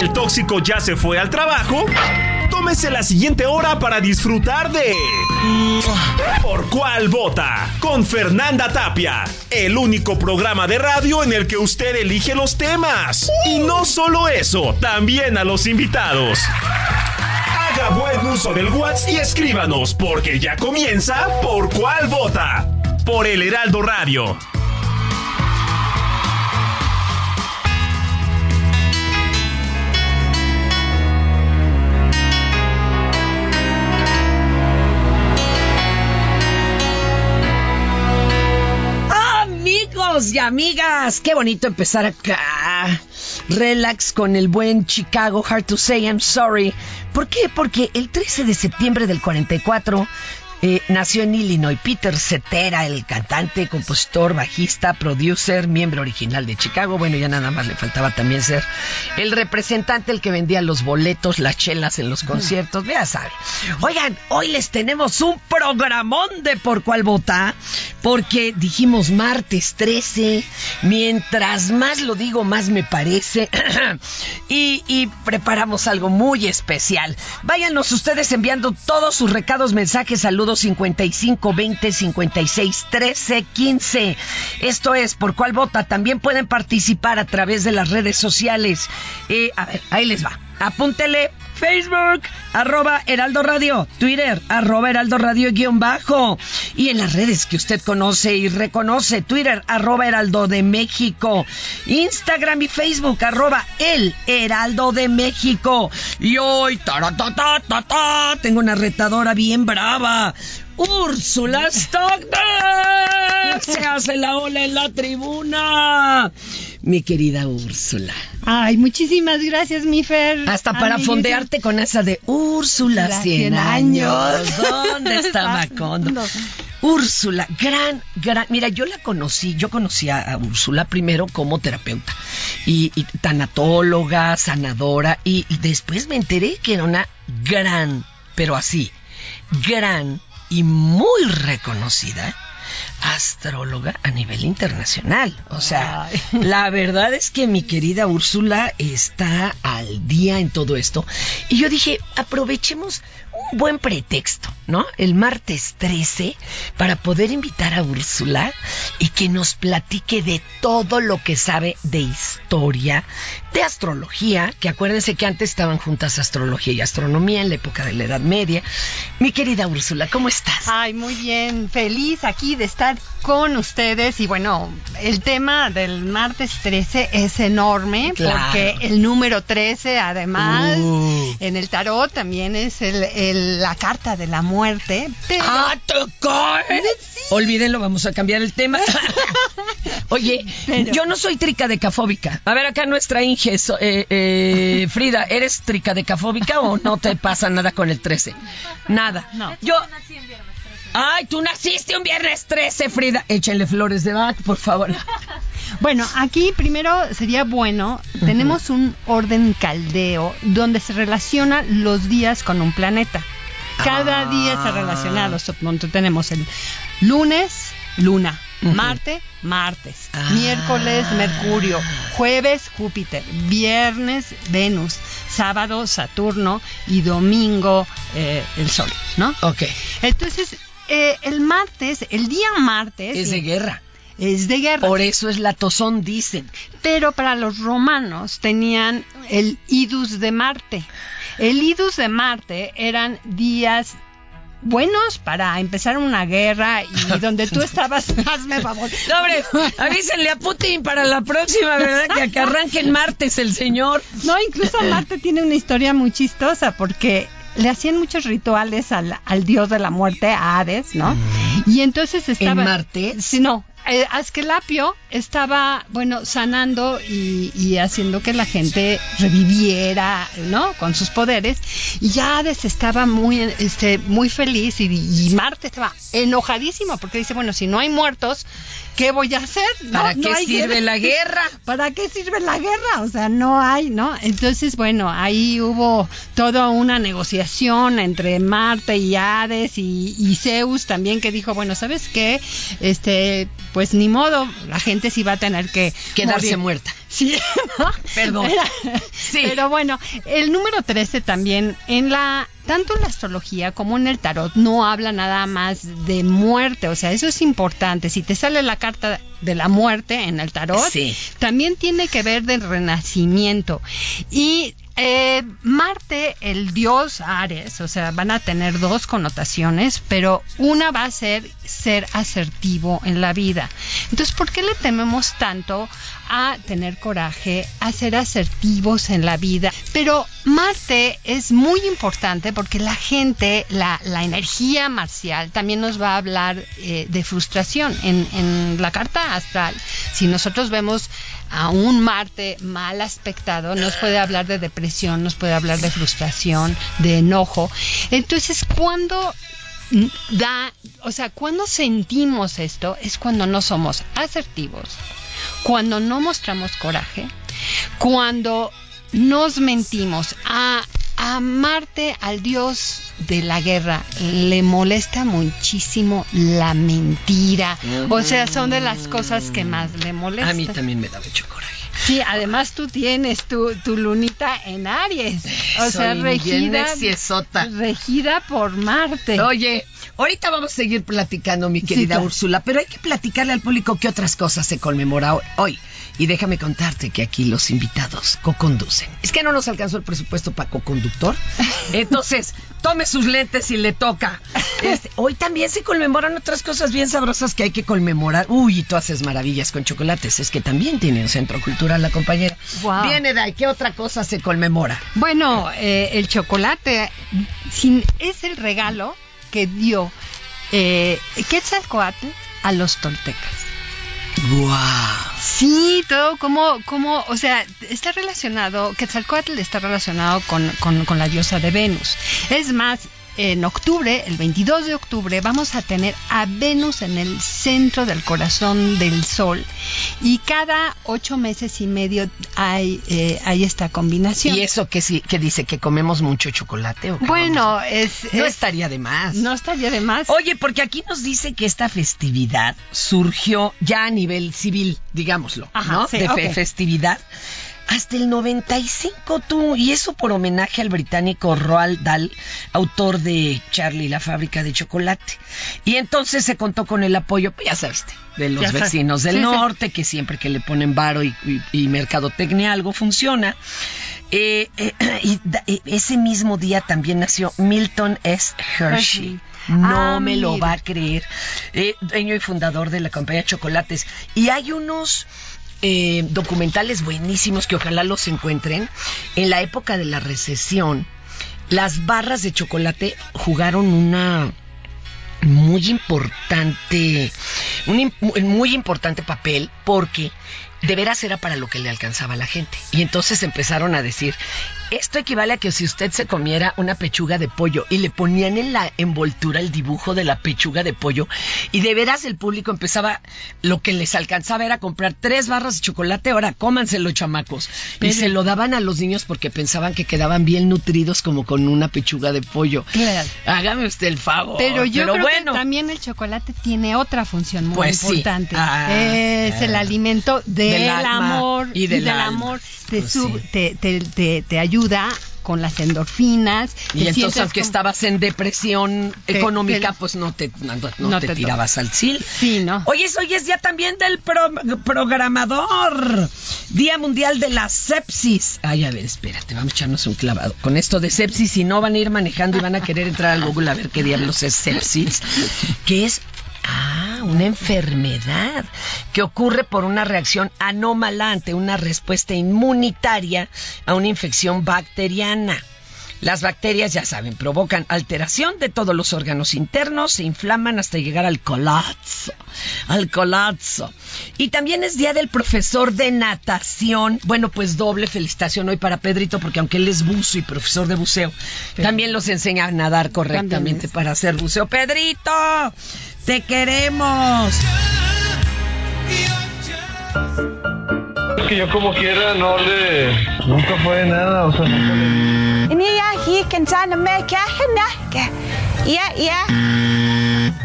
El tóxico ya se fue al trabajo. Tómese la siguiente hora para disfrutar de Por cuál vota con Fernanda Tapia, el único programa de radio en el que usted elige los temas. Y no solo eso, también a los invitados. Haga buen uso del WhatsApp y escríbanos porque ya comienza Por cuál vota por el Heraldo Radio. Amigos y amigas, qué bonito empezar acá. Relax con el buen Chicago, Hard to Say I'm Sorry. ¿Por qué? Porque el 13 de septiembre del 44 eh, nació en Illinois Peter Cetera, el cantante, compositor, bajista, producer, miembro original de Chicago. Bueno, ya nada más le faltaba también ser el representante, el que vendía los boletos, las chelas en los conciertos. Ya saben. Oigan, hoy les tenemos un programón de por cuál vota, porque dijimos martes 13. Mientras más lo digo, más me parece. y, y preparamos algo muy especial. Váyanos ustedes enviando todos sus recados, mensajes, saludos 55 20 56 13 15. Esto es por cuál vota. También pueden participar a través de las redes sociales. Eh, a ver, ahí les va. Apúntele Facebook, arroba Heraldo Radio, Twitter, arroba Heraldo Radio guion bajo. Y en las redes que usted conoce y reconoce, Twitter, arroba Heraldo de México, Instagram y Facebook, arroba El Heraldo de México. Y hoy, ta tengo una retadora bien brava. Úrsula Stockton se hace la ola en la tribuna. Mi querida Úrsula. Ay, muchísimas gracias, mi Fer. Hasta para fondearte con esa de Úrsula, Las 100 100 años. ¿Dónde está Macondo? Úrsula, gran, gran. Mira, yo la conocí, yo conocí a, a Úrsula primero como terapeuta y, y tanatóloga, sanadora, y, y después me enteré que era una gran, pero así, gran y muy reconocida astróloga a nivel internacional. O sea, Ay. la verdad es que mi querida Úrsula está al día en todo esto. Y yo dije, aprovechemos un buen pretexto, ¿no? El martes 13 para poder invitar a Úrsula y que nos platique de todo lo que sabe de historia, de astrología, que acuérdense que antes estaban juntas astrología y astronomía en la época de la Edad Media. Mi querida Úrsula, ¿cómo estás? Ay, muy bien. Feliz aquí de estar con ustedes. Y bueno, el tema del martes 13 es enorme Claro. porque el número 13, además, Uh. en el tarot también es el, el- la carta de la muerte. Pero ¡Ah, tocó! Olvídenlo, vamos a cambiar el tema. Oye, Pero- yo no soy tricadecafóbica. A ver, acá nuestra Inge, so- eh, eh, Frida, ¿eres tricadecafóbica o no te pasa nada con el 13? Nada. No. Yo... Ay, tú naciste un viernes 13, Frida. Échenle flores de Bach, por favor. Bueno, aquí primero sería bueno, tenemos un orden caldeo donde se relaciona los días con un planeta. Cada Ah. día se relaciona, los- tenemos el lunes, luna. Marte, martes, Ah. miércoles, Mercurio, jueves, Júpiter, viernes, Venus, sábado, Saturno y domingo, eh, el Sol, ¿no? Ok, Entonces, eh, el martes, el día martes... es de guerra. Es de guerra. Por eso es la tozón, dicen. Pero para los romanos tenían el idus de Marte. El idus de Marte eran días buenos para empezar una guerra y donde tú estabas, hazme favor. No, hombre, avísenle a Putin para la próxima, ¿verdad? Que, que arranque el martes el señor. No, incluso Marte tiene una historia muy chistosa porque le hacían muchos rituales al, al dios de la muerte, a Hades, ¿no? Y entonces estaba... Marte? Sí, no. Eh, Asclepio estaba, bueno, sanando y, y haciendo que la gente reviviera, ¿no? Con sus poderes. Y Hades estaba muy, este, muy feliz y, y Marte estaba enojadísimo porque dice, bueno, si no hay muertos, ¿qué voy a hacer? No, ¿Para qué sirve la guerra? ¿Para qué sirve la guerra? O sea, no hay, ¿no? Entonces, bueno, ahí hubo toda una negociación entre Marte y Hades y, y Zeus también que dijo, bueno, ¿sabes qué? Este, pues ni modo, la gente sí va a tener que Quedarse morir. muerta. Sí, ¿no? Perdón. Era- Sí. Pero bueno, el número 13 también en la tanto en la astrología como en el tarot no habla nada más de muerte, o sea, eso es importante. Si te sale la carta de la muerte en el tarot, Sí. también tiene que ver del renacimiento. Y eh, Marte, el dios Ares, o sea, van a tener dos connotaciones, pero una va a ser ser asertivo en la vida. Entonces, ¿por qué le tememos tanto a tener coraje, a ser asertivos en la vida? Pero Marte es muy importante porque la gente, la, energía marcial, también nos va a hablar eh, de frustración. En, en la carta astral, si nosotros vemos a un Marte mal aspectado, nos puede hablar de depresión, nos puede hablar de frustración, de enojo. Entonces, cuando da, o sea, cuando sentimos esto es cuando no somos asertivos, cuando no mostramos coraje, cuando nos mentimos a a Marte, al dios de la guerra, le molesta muchísimo la mentira. O sea, son de las cosas que más le molestan. A mí también me da mucho coraje. Sí, además tú tienes tu, tu lunita en Aries. O sea, Soy regida, regida por Marte. Oye, ahorita vamos a seguir platicando, mi querida claro. Úrsula, pero hay que platicarle al público qué otras cosas se conmemora hoy. Y déjame contarte que aquí los invitados co-conducen. Es que no nos alcanzó el presupuesto para co-conductor. Entonces, tome sus lentes y le toca. Este, hoy también se conmemoran otras cosas bien sabrosas que hay que conmemorar. Uy, y tú haces maravillas con chocolates. Es que también tiene un centro cultural la compañera. Viene, Dai, ¿qué otra cosa se conmemora? Bueno, eh, el chocolate sin- es el regalo que dio eh, Quetzalcoatl a los toltecas. ¡Guau! Sí, todo como, como, o sea, está relacionado, Quetzalcoatl está relacionado con, con, con la diosa de Venus. Es más, en octubre, el 22 de octubre, vamos a tener a Venus en el centro del corazón del Sol. Y cada ocho meses y medio hay, eh, hay esta combinación. ¿Y eso que sí, que dice que comemos mucho chocolate o Bueno, es, no es- estaría de más. no estaría de más. Oye, porque aquí nos dice que esta festividad surgió ya a nivel civil, digámoslo, Ajá, ¿no? sí, de festividad. Hasta el 95 tú, y eso por homenaje al británico Roald Dahl, autor de Charlie la fábrica de chocolate. Y entonces se contó con el apoyo, ya sabes, de los Ya sabes. vecinos del Sí, sí. norte, que siempre que le ponen varo y, y, y mercadotecnia algo funciona. Eh, eh, y da- eh, ese mismo día también nació Milton S. Hershey. Hershey. No Ah, me lo va a creer. Dueño y fundador de la compañía Chocolates. Y hay unos eh, documentales buenísimos que ojalá los encuentren. En la época de la recesión, las barras de chocolate jugaron una muy importante, un muy importante papel porque de veras era para lo que le alcanzaba a la gente. Y entonces empezaron a decir, esto equivale a que si usted se comiera una pechuga de pollo y le ponían en la envoltura el dibujo de la pechuga de pollo y de veras el público empezaba, lo que les alcanzaba era comprar tres barras de chocolate, ahora cómanselo chamacos. Y se lo daban a los niños porque pensaban que quedaban bien nutridos como con una pechuga de pollo. Claro. Hágame usted el favor. Pero yo creo bueno, que también el chocolate tiene otra función muy Pues sí. importante. Ah, es el alimento del, Del amor y del alma. amor. Te, Pues sub- sí. te, te, te- te ayuda con las endorfinas. Y entonces, aunque como- estabas en depresión Te- económica, te- pues no te, no, no no te, tirabas al sil. Sí, ¿no? Oye, hoy es día también del pro- programador. Día Mundial de la Sepsis. Ay, a ver, espérate, vamos a echarnos un clavado. Con esto de sepsis, si no van a ir manejando y van a querer entrar al Google a ver qué diablos es sepsis. Que es Ah, una enfermedad que ocurre por una reacción anómala ante una respuesta inmunitaria a una infección bacteriana. Las bacterias, ya saben, provocan alteración de todos los órganos internos, se inflaman hasta llegar al colapso. Al colapso. Y también es día del profesor de natación. Bueno, pues doble felicitación hoy para Pedrito, porque aunque él es buzo y profesor de buceo, también los enseña a nadar correctamente para hacer buceo. Pedrito, te queremos. Que yo como quiera no le... Nunca fue nada, o sea...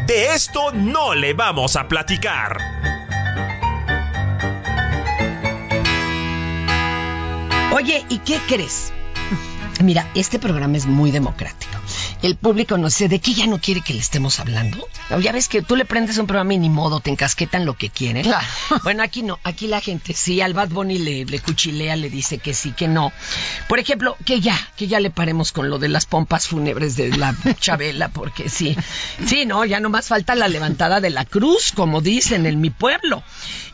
De esto no le vamos a platicar. Oye, ¿y qué crees? Mira, este programa es muy democrático. El público no sé de qué ya no quiere que le estemos hablando. Ya ves que tú le prendes un programa y ni modo, te encasquetan lo que quieren. Bueno, aquí no, aquí la gente sí, al Bad Bunny le, le cuchilea, le dice que sí, que no. Por ejemplo, que ya, que ya le paremos con lo de las pompas fúnebres de la Chabela, porque sí, sí, no, ya nomás falta la levantada de la cruz, como dicen en mi pueblo.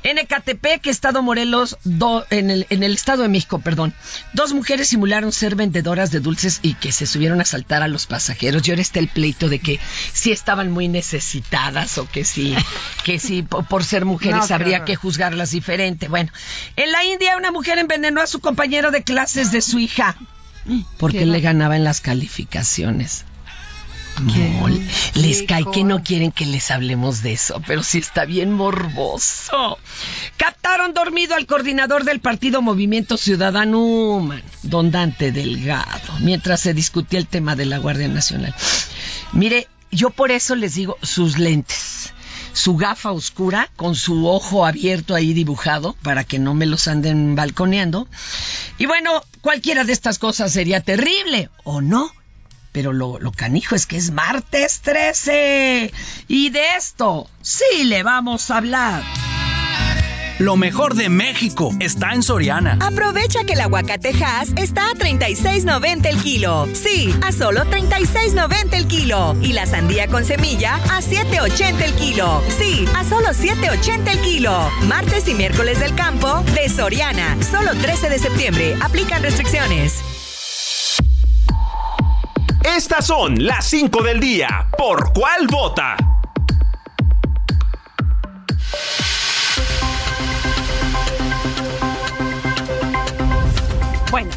En Ecatepec, Estado Morelos, do- en, el, en el Estado de México, perdón, dos mujeres simularon ser vendedoras de dulces y que se subieron a asaltar a los pasajeros. Y ahora está el pleito de que sí estaban muy necesitadas o que sí, que sí, po- por, ser mujeres No, habría que juzgarlas diferente. Bueno, en la India una mujer envenenó a su compañero de clases de su hija porque le ganaba en las calificaciones. Les cae que no quieren que les hablemos de eso, pero sí está bien morboso. Captaron dormido al coordinador del partido Movimiento Ciudadano, man, don Dante Delgado, mientras se discutía el tema de la Guardia Nacional. Mire, yo por eso les digo sus lentes. Su gafa oscura con su ojo abierto ahí dibujado para que no me los anden balconeando. Y bueno, cualquiera de estas cosas sería terrible, ¿o no? Pero lo, lo canijo es que es martes 13. Y de esto sí le vamos a hablar. Lo mejor de México está en Soriana. Aprovecha que el aguacatejas está a 36.90 el kilo. Sí, a solo 36.90 el kilo. Y la sandía con semilla a 7.80 el kilo. Sí, a solo 7.80 el kilo. Martes y miércoles del campo de Soriana. Solo 13 de septiembre. Aplican restricciones. Estas son las 5 del día. ¿Por cuál vota? Bueno,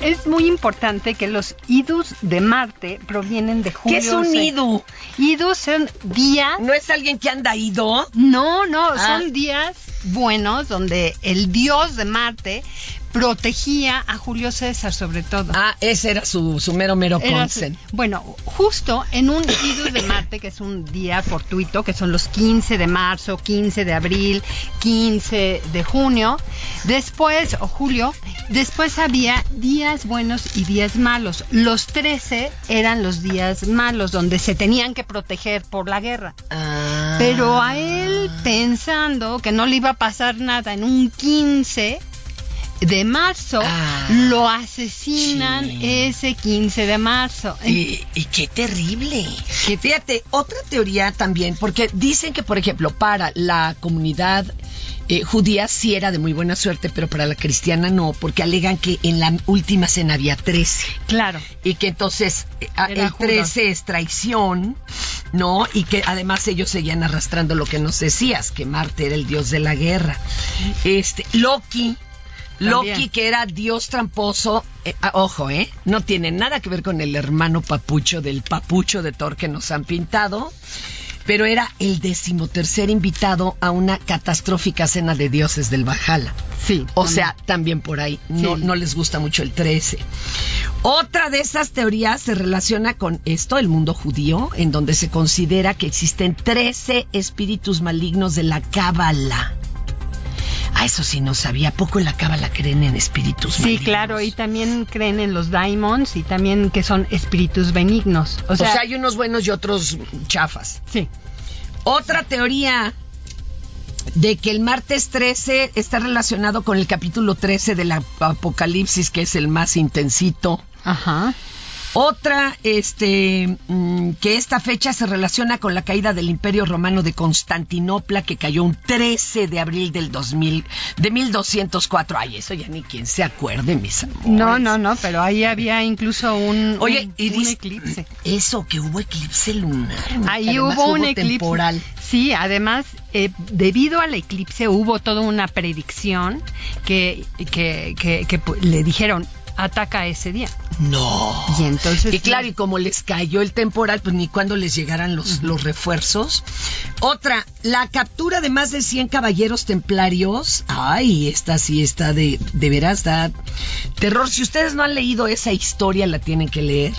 es muy importante que los idus de Marte provienen de ¿Qué Julio. es un idu? Idus son días. ¿No es alguien que anda ido? No, no, Ah. son días buenos donde el dios de Marte protegía a Julio César sobre todo. Ah, ese era su, su mero mero consen. bueno, justo en un idus de Marte, que es un día fortuito, que son los 15 de marzo, 15 de abril, 15 de junio, después, o julio, después había días buenos y días malos. Los 13 eran los días malos, donde se tenían que proteger por la guerra. Ah. Pero a él, pensando que no le iba a pasar nada en un 15 de marzo, Ah, lo asesinan sí. ese 15 de marzo. Y, y qué terrible. Fíjate, otra teoría también, porque dicen que, por ejemplo, para la comunidad eh, judía sí era de muy buena suerte, pero para la cristiana no, porque alegan que en la última cena había 13. Claro. Y que entonces eh, Era el Judas. 13 es traición, ¿no? Y que además ellos seguían arrastrando lo que nos decías, que Marte era el dios de la guerra. Este, Loki. Loki, que era dios tramposo, eh, ah, ojo, ¿eh? No tiene nada que ver con el hermano papucho del papucho de Thor que nos han pintado, pero era el decimotercer invitado a una catastrófica cena de dioses del Valhalla. Sí. O sea, también por ahí no, Sí. no les gusta mucho el 13. Otra de esas teorías se relaciona con esto, el mundo judío, en donde se considera que existen 13 espíritus malignos de la Cábala. Ah, eso sí no sabía. ¿A poco en la Cábala creen en espíritus Sí, malignos? claro, y también creen en los daimons y también que son espíritus benignos. O sea, hay unos buenos y otros chafas. sí. Otra teoría de que el martes 13 está relacionado con el capítulo 13 del Ap- Apocalipsis, que es el más intensito. Ajá. Otra, este, mm, que esta fecha se relaciona con la caída del Imperio Romano de Constantinopla, que cayó un 13 de abril del 2000, de 1204. Ay, eso ya ni quien se acuerde, mis amores. No, no, no, pero ahí había incluso un, Oye, un, y un eclipse. Eso, que hubo eclipse lunar. Ahí hubo un eclipse. temporal. Sí, además, eh, debido al eclipse hubo toda una predicción que, que, que, que, pu- le dijeron, ataca ese día. No. Y entonces... Y claro, y como les cayó el temporal, pues ni cuando les llegaran los, los refuerzos. Otra, la captura de más de 100 caballeros templarios. Ay, esta sí está de, de veras, da terror. Si ustedes no han leído esa historia, la tienen que leer.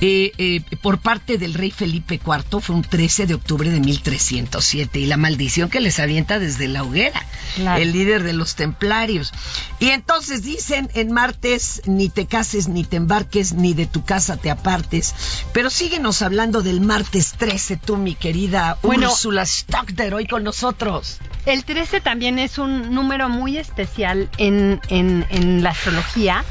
Eh, eh, por parte del rey Felipe IV, fue un 13 de octubre de 1307. Y la maldición que les avienta desde la hoguera. Claro. El líder de los templarios. Y entonces dicen en martes, ni te cases, ni te embarques, ni de tu casa te apartes. Pero síguenos hablando del martes 13, tú, mi querida Bueno. Úrsula Stockter, hoy con nosotros. El 13 también es un número muy especial en, en, en la astrología,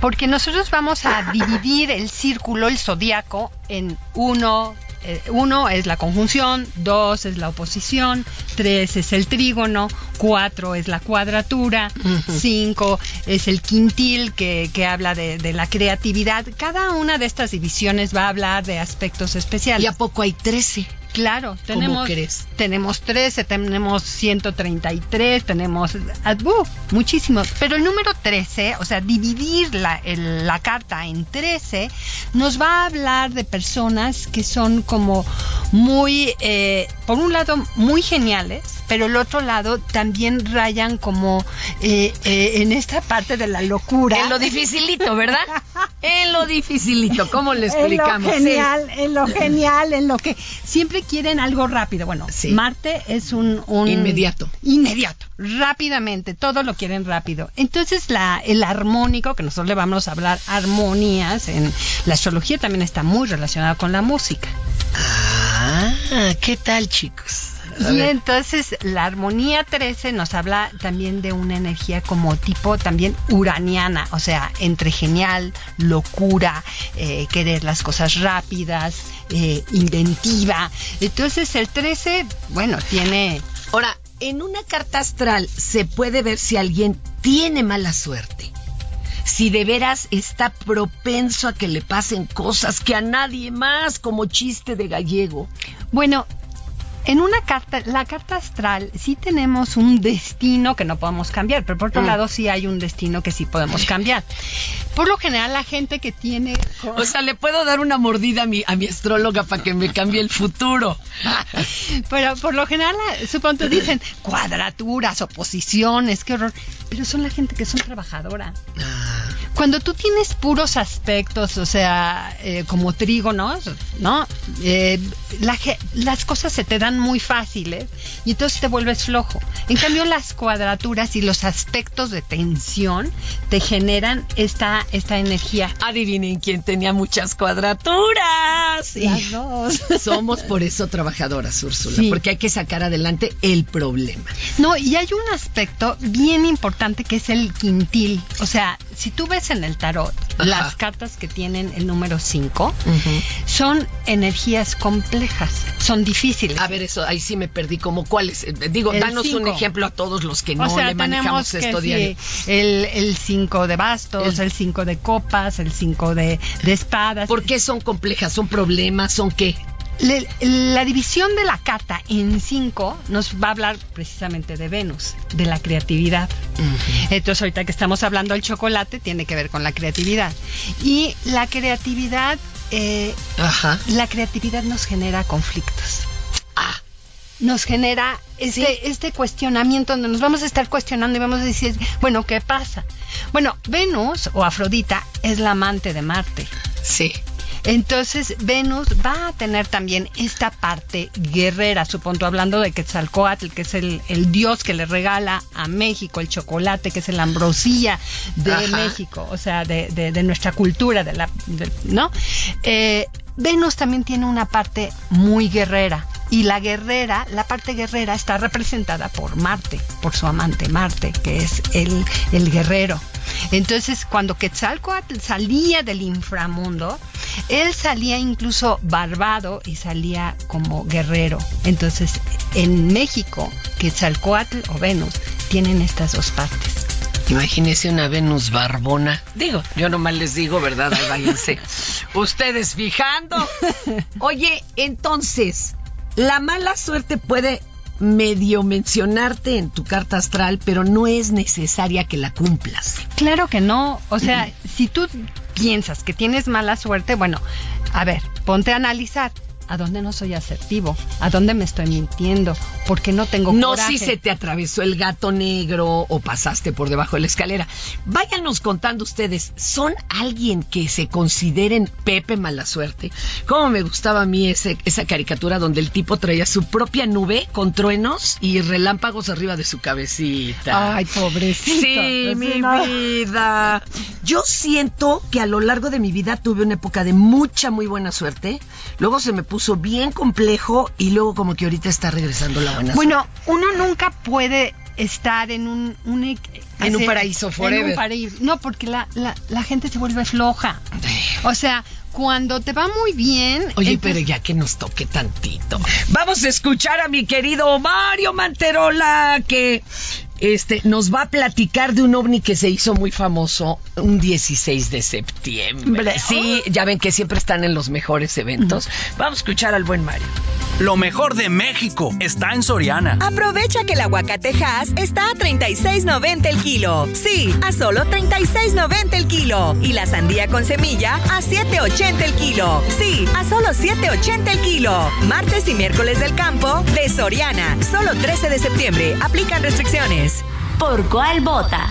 porque nosotros vamos a dividir el círculo, el zodiaco, en uno. eh, uno es la conjunción, dos es la oposición, tres es el trígono, cuatro es la cuadratura, cinco es el quintil que, que habla de, de la creatividad. Cada una de estas divisiones va a hablar de aspectos especiales. ¿Y a poco hay 13? Claro, ¿Cómo tenemos, tenemos 13, tenemos 133, tenemos ah, uh, muchísimos. Pero el número 13, o sea, dividir la, el- la carta en 13, nos va a hablar de personas que son como muy, eh, por un lado, muy geniales, pero el otro lado también rayan como eh, eh, en esta parte de la locura. En lo dificilito, ¿verdad? En lo dificilito, ¿cómo le explicamos? En lo genial, en lo genial, en lo que siempre quieren algo rápido. Bueno, Sí. Marte es un, un- Inmediato. Inmediato, rápidamente, todo lo quieren rápido. Entonces la, el armónico, que nosotros le vamos a hablar armonías, en la astrología también está muy relacionada con la música. Ah, ¿qué tal, chicos? Y entonces la armonía 13 nos habla también de una energía como tipo también uraniana, o sea, entre genial, locura, eh, querer las cosas rápidas, eh, inventiva. Entonces el 13, bueno, tiene... Ahora, en una carta astral se puede ver si alguien tiene mala suerte. Si de veras está propenso a que le pasen cosas que a nadie más, como chiste de gallego. Bueno, en una carta, la carta astral, sí tenemos un destino que no podemos cambiar, pero por otro Mm. lado sí hay un destino que sí podemos cambiar. Por lo general la gente que tiene... O sea, le puedo dar una mordida a mi, a mi astróloga para que me cambie el futuro. Pero por lo general, supongo dicen cuadraturas, oposiciones, qué horror. Pero son la gente que son trabajadora. Cuando tú tienes puros aspectos, o sea, eh, como trígonos, ¿no? Eh, la las cosas se te dan muy fáciles y entonces te vuelves flojo. En cambio, las cuadraturas y los aspectos de tensión te generan esta, esta energía. Adivinen quién tenía muchas cuadraturas. Las dos. Somos por eso trabajadoras, Úrsula, Sí. porque hay que sacar adelante el problema. No, y hay un aspecto bien importante que es el quintil. O sea, si tú ves en el tarot Ajá. las cartas que tienen el número 5, son energías complejas, son difíciles. A ver, eso ahí sí me perdí. ¿Como cuáles? Eh, Digo, El danos un ejemplo a todos los que no o sea, le manejamos esto sí, diario. el 5 de bastos, El- el 5 de copas, el 5 de, de espadas. ¿Por qué son complejas? ¿Son problemas? ¿Son qué? La división de la carta en cinco nos va a hablar precisamente de Venus, de la creatividad. Entonces, ahorita que estamos hablando del chocolate, tiene que ver con la creatividad. Y la creatividad, eh, Ajá. la creatividad nos genera conflictos. Nos genera este, este cuestionamiento donde nos vamos a estar cuestionando y vamos a decir, bueno, ¿qué pasa? Bueno, Venus o Afrodita es la amante de Marte. Sí. Entonces Venus va a tener también esta parte guerrera, supongo, hablando de Quetzalcoatl, que es el, el dios que le regala a México el chocolate, que es la ambrosía de Ajá. México, o sea, de, de- de nuestra cultura, de la, de- ¿no? Eh, Venus también tiene una parte muy guerrera. Y la guerrera, la parte guerrera está representada por Marte, por su amante Marte, que es el, el guerrero. Entonces, cuando Quetzalcoatl salía del inframundo, Él salía incluso barbado y salía como guerrero. Entonces, en México, Quetzalcoatl o Venus tienen estas dos partes. Imagínese una Venus barbona. Digo, yo nomás les digo, ¿verdad? Váyanse. Ustedes fijando. Oye, entonces, la mala suerte puede medio mencionarte en tu carta astral, pero no es necesaria que la cumplas. Claro que no. O sea, si tú piensas que tienes mala suerte, bueno, a ver, ponte a analizar. ¿A dónde no soy asertivo? ¿A dónde me estoy mintiendo? ¿Por qué no tengo No coraje? si se te atravesó el gato negro o pasaste por debajo de la escalera. Váyanos contando ustedes, ¿son alguien que se consideren Pepe mala suerte? Cómo me gustaba a mí ese, esa caricatura donde el tipo traía su propia nube con truenos y relámpagos arriba de su cabecita. Ay, pobrecito. Sí, Pues mi no. vida. Yo siento que a lo largo de mi vida tuve una época de mucha, muy buena suerte. Luego se me puso bien complejo y luego como que ahorita está regresando la buena Bueno, uno nunca puede estar en un, un e- En un paraíso en forever. un paraíso. No, porque la, la, la gente se vuelve floja. O sea, cuando te va muy bien. Oye, entonces- pero ya que nos toque tantito. Vamos a escuchar a mi querido Mario Manterola, que este, nos va a platicar de un ovni que se hizo muy famoso un 16 de septiembre. Sí, ya ven que siempre están en los mejores eventos. Vamos a escuchar al buen Mario. Lo mejor de México está en Soriana. Aprovecha que el aguacatejas está a 36.90 el kilo. Sí, a solo 36.90 el kilo. Y la sandía con semilla a 7.80 el kilo. Sí, a solo 7.80 el kilo. Martes y miércoles del campo de Soriana. Solo 13 de septiembre. Aplican restricciones. ¿Por cuál vota?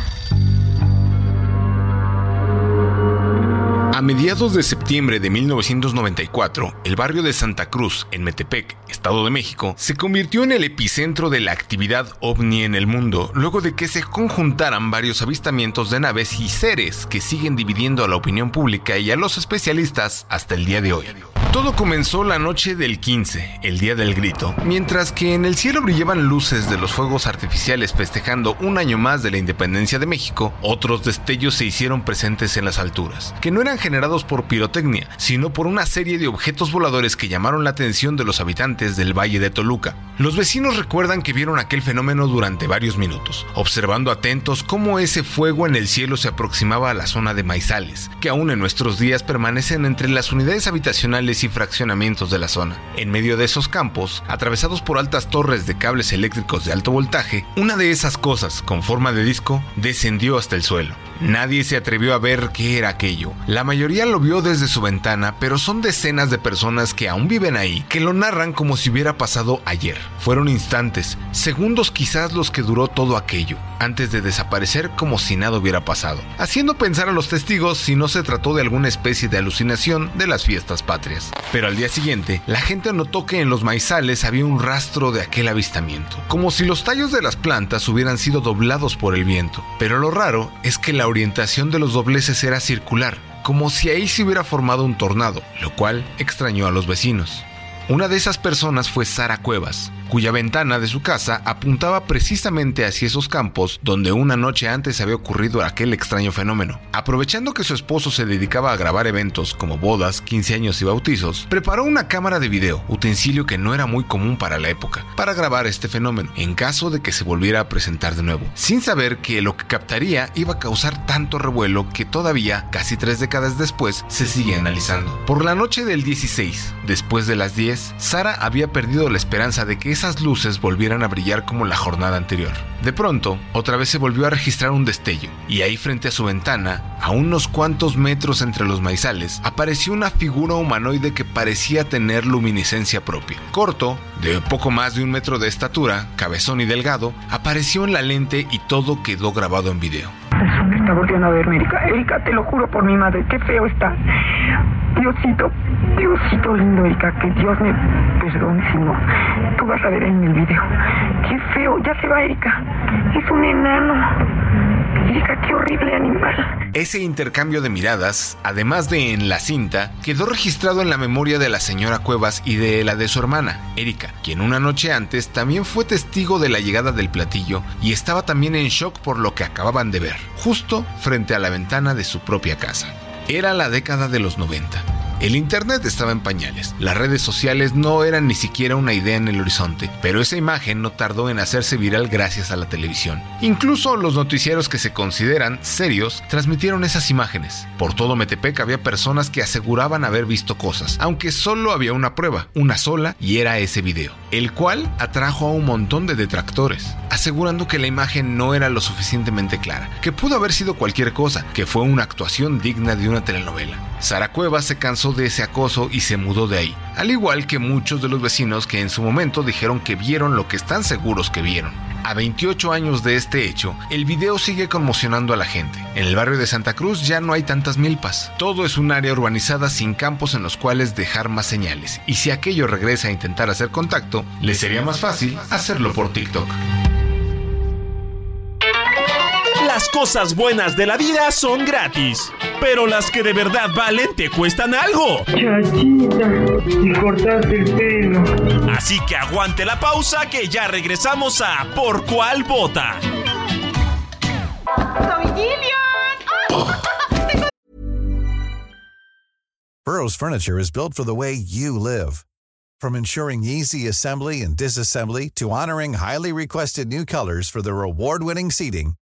A mediados de septiembre de 1994, el barrio de Santa Cruz, en Metepec, Estado de México, se convirtió en el epicentro de la actividad ovni en el mundo, luego de que se conjuntaran varios avistamientos de naves y seres que siguen dividiendo a la opinión pública y a los especialistas hasta el día de hoy. Todo comenzó la noche del 15, el día del grito, mientras que en el cielo brillaban luces de los fuegos artificiales festejando un año más de la independencia de México, otros destellos se hicieron presentes en las alturas, que no eran generados por pirotecnia, sino por una serie de objetos voladores que llamaron la atención de los habitantes del Valle de Toluca. Los vecinos recuerdan que vieron aquel fenómeno durante varios minutos, observando atentos cómo ese fuego en el cielo se aproximaba a la zona de maizales, que aún en nuestros días permanecen entre las unidades habitacionales y fraccionamientos de la zona. En medio de esos campos, atravesados por altas torres de cables eléctricos de alto voltaje, una de esas cosas, con forma de disco, descendió hasta el suelo. Nadie se atrevió a ver qué era aquello. La mayoría lo vio desde su ventana, pero son decenas de personas que aún viven ahí, que lo narran como si hubiera pasado ayer. Fueron instantes, segundos quizás los que duró todo aquello, antes de desaparecer como si nada hubiera pasado, haciendo pensar a los testigos si no se trató de alguna especie de alucinación de las fiestas patrias. Pero al día siguiente, la gente notó que en los maizales había un rastro de aquel avistamiento, como si los tallos de las plantas hubieran sido doblados por el viento. Pero lo raro es que la orientación de los dobleces era circular, como si ahí se hubiera formado un tornado, lo cual extrañó a los vecinos. Una de esas personas fue Sara Cuevas, cuya ventana de su casa apuntaba precisamente hacia esos campos donde una noche antes había ocurrido aquel extraño fenómeno. Aprovechando que su esposo se dedicaba a grabar eventos como bodas, 15 años y bautizos, preparó una cámara de video, utensilio que no era muy común para la época, para grabar este fenómeno, en caso de que se volviera a presentar de nuevo, sin saber que lo que captaría iba a causar tanto revuelo que todavía, casi tres décadas después, se sigue analizando. Por la noche del 16, después de las 10, Sara había perdido la esperanza de que esas luces volvieran a brillar como la jornada anterior. De pronto, otra vez se volvió a registrar un destello, y ahí frente a su ventana, a unos cuantos metros entre los maizales, apareció una figura humanoide que parecía tener luminiscencia propia. Corto, de poco más de un metro de estatura, cabezón y delgado, apareció en la lente y todo quedó grabado en video. Está volviendo a verme, Erika. Erika, te lo juro por mi madre, qué feo está. Diosito, Diosito lindo, Erika, que Dios me perdone si no. Tú vas a ver en el video. Qué feo, ya se va, Erika. Es un enano. Qué horrible animal. Ese intercambio de miradas, además de en la cinta, quedó registrado en la memoria de la señora Cuevas y de la de su hermana, Erika, quien una noche antes también fue testigo de la llegada del platillo y estaba también en shock por lo que acababan de ver, justo frente a la ventana de su propia casa. Era la década de los 90. El Internet estaba en pañales, las redes sociales no eran ni siquiera una idea en el horizonte, pero esa imagen no tardó en hacerse viral gracias a la televisión. Incluso los noticieros que se consideran serios transmitieron esas imágenes. Por todo Metepec había personas que aseguraban haber visto cosas, aunque solo había una prueba, una sola, y era ese video, el cual atrajo a un montón de detractores, asegurando que la imagen no era lo suficientemente clara, que pudo haber sido cualquier cosa, que fue una actuación digna de una telenovela. Sara Cuevas se cansó de ese acoso y se mudó de ahí, al igual que muchos de los vecinos que en su momento dijeron que vieron lo que están seguros que vieron. A 28 años de este hecho, el video sigue conmocionando a la gente. En el barrio de Santa Cruz ya no hay tantas milpas. Todo es un área urbanizada sin campos en los cuales dejar más señales. Y si aquello regresa a intentar hacer contacto, le sería más fácil hacerlo por TikTok. Las cosas buenas de la vida son gratis, pero las que de verdad valen te cuestan algo. Chachita, y cortarte el pelo. Así que aguante la pausa que ya regresamos a Por cuál vota. Soy Gillian. Burroughs Furniture is built for the way you live. From ensuring easy assembly and disassembly to honoring highly requested new colors for their award-winning seating,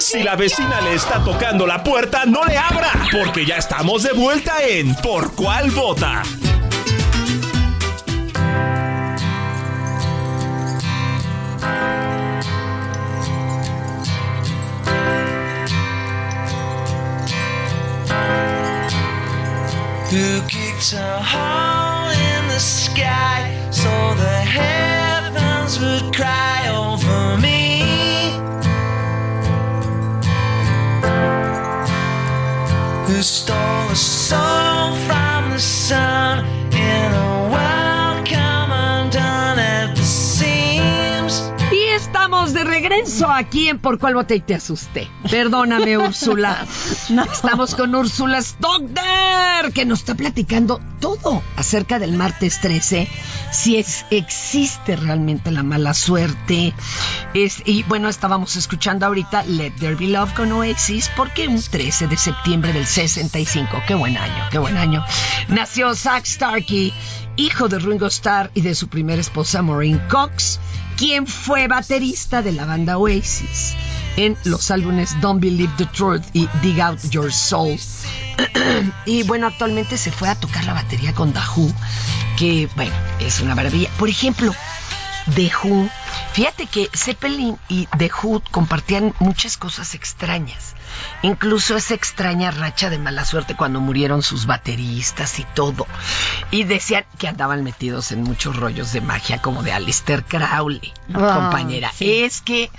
Si la vecina le está tocando la puerta, no le abra, porque ya estamos de vuelta en Por cuál vota. Who kicked a hole in the sky so the heavens would cry Who stole a soul regreso aquí en Por cuál y te asusté. Perdóname, Úrsula. Estamos con Úrsula Stockder, que nos está platicando todo acerca del martes 13, si es, existe realmente la mala suerte. Es, y bueno, estábamos escuchando ahorita Let There Be Love con Oasis, porque un 13 de septiembre del 65, qué buen año, qué buen año, nació Zach Starkey, hijo de Ringo Starr y de su primera esposa Maureen Cox, quien fue baterista de la banda Oasis en los álbumes Don't Believe the Truth y Dig Out Your Soul. y bueno, actualmente se fue a tocar la batería con Who, que bueno, es una maravilla. Por ejemplo, The Who, fíjate que Zeppelin y The Who compartían muchas cosas extrañas. Incluso esa extraña racha de mala suerte cuando murieron sus bateristas y todo. Y decían que andaban metidos en muchos rollos de magia como de Alistair Crowley, Ah, compañera. sí. Es que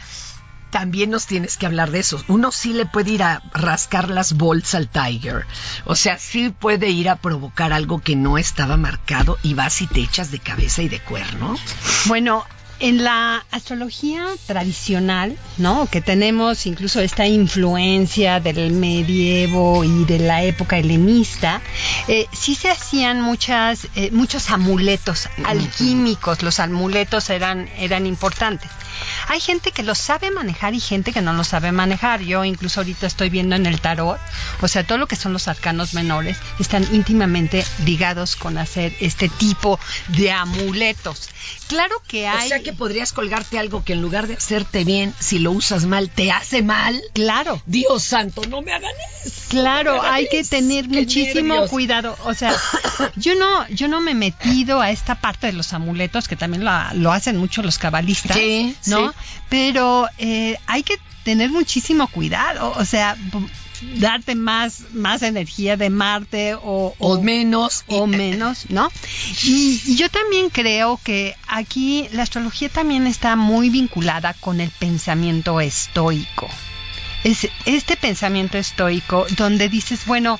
también nos tienes que hablar de eso. Uno sí le puede ir a rascar las bolsas al Tiger. O sea, sí puede ir a provocar algo que no estaba marcado y vas y te echas de cabeza y de cuerno. Bueno, en la astrología tradicional, ¿no? Que tenemos incluso esta influencia del medievo y de la época helenista, eh, sí se hacían muchas, eh, muchos amuletos alquímicos. Los amuletos eran, eran importantes. Hay gente que lo sabe manejar y gente que no lo sabe manejar. Yo incluso ahorita estoy viendo en el tarot, o sea, todo lo que son los arcanos menores están íntimamente ligados con hacer este tipo de amuletos. Claro que hay... O sea que podrías colgarte algo que en lugar de hacerte bien, si lo usas mal, te hace mal. Claro. Dios santo, no me hagan eso. Claro, No me hagan hay que tener Qué muchísimo nervios. cuidado. O sea, yo no, yo no me he metido a esta parte de los amuletos, que también lo, lo hacen mucho los cabalistas, Sí, ¿no? sí. Pero eh, hay que tener muchísimo cuidado. O sea, darte más, más energía de Marte o, O menos. o menos, ¿no? Y, y yo también creo que aquí la astrología también está muy vinculada con el pensamiento estoico. Es este pensamiento estoico donde dices, bueno,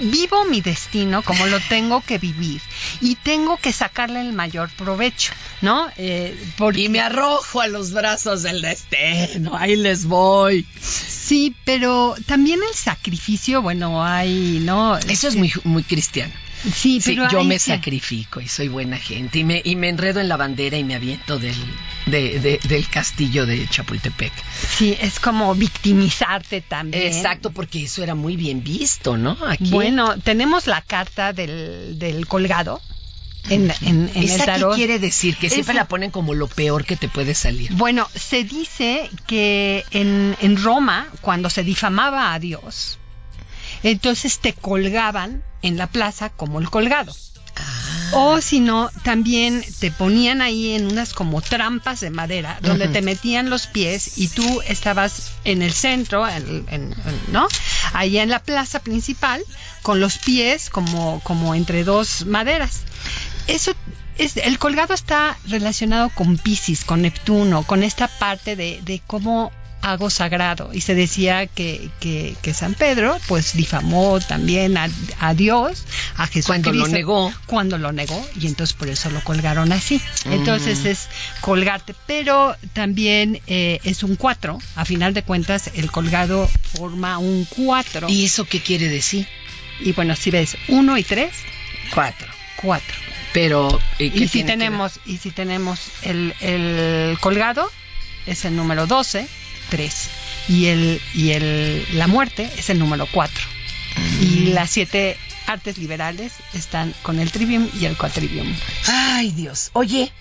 vivo mi destino como lo tengo que vivir y tengo que sacarle el mayor provecho, ¿no? Eh, Y me arrojo a los brazos del destino, ahí les voy. Sí, pero también el sacrificio, bueno, hay, ¿no? Eso es muy, muy cristiano. Sí, pero yo me sacrifico y soy buena gente y me, y me enredo en la bandera y me aviento del, de- de- del castillo de Chapultepec. Sí, es como victimizarte también. Exacto, porque eso era muy bien visto, ¿no? Aquí. Bueno, tenemos la carta del, del colgado en, en, en el ¿Esa qué tarot. quiere decir? Que siempre Esa- la ponen como lo peor que te puede salir. Bueno, se dice que en, en Roma, cuando se difamaba a Dios, entonces te colgaban en la plaza como el colgado. O si no, también te ponían ahí en unas como trampas de madera, donde te metían los pies y tú estabas en el centro, en- en- en- ¿no? Ahí en la plaza principal, con los pies como, como entre dos maderas. Eso es, el colgado está relacionado con Pisces, con Neptuno, con esta parte de, de cómo hago sagrado. Y se decía que, que, que San Pedro, pues difamó también a, a Dios, a Jesús. Cuando lo negó. Cuando lo negó, y entonces por eso lo colgaron así. Entonces Mm. es colgarte, pero también eh, es un 4. A final de cuentas, el colgado forma un 4. ¿Y eso qué quiere decir? Y bueno, si ves 1 y 3, Cuatro. 4. Pero, ¿y Y si tenemos, y si tenemos el, el colgado, es el número 12, 3. Y el, y el la muerte es el número 4. Mm. Y las siete artes liberales están con el trivium y el quatrivium. Ay, Dios. Oye,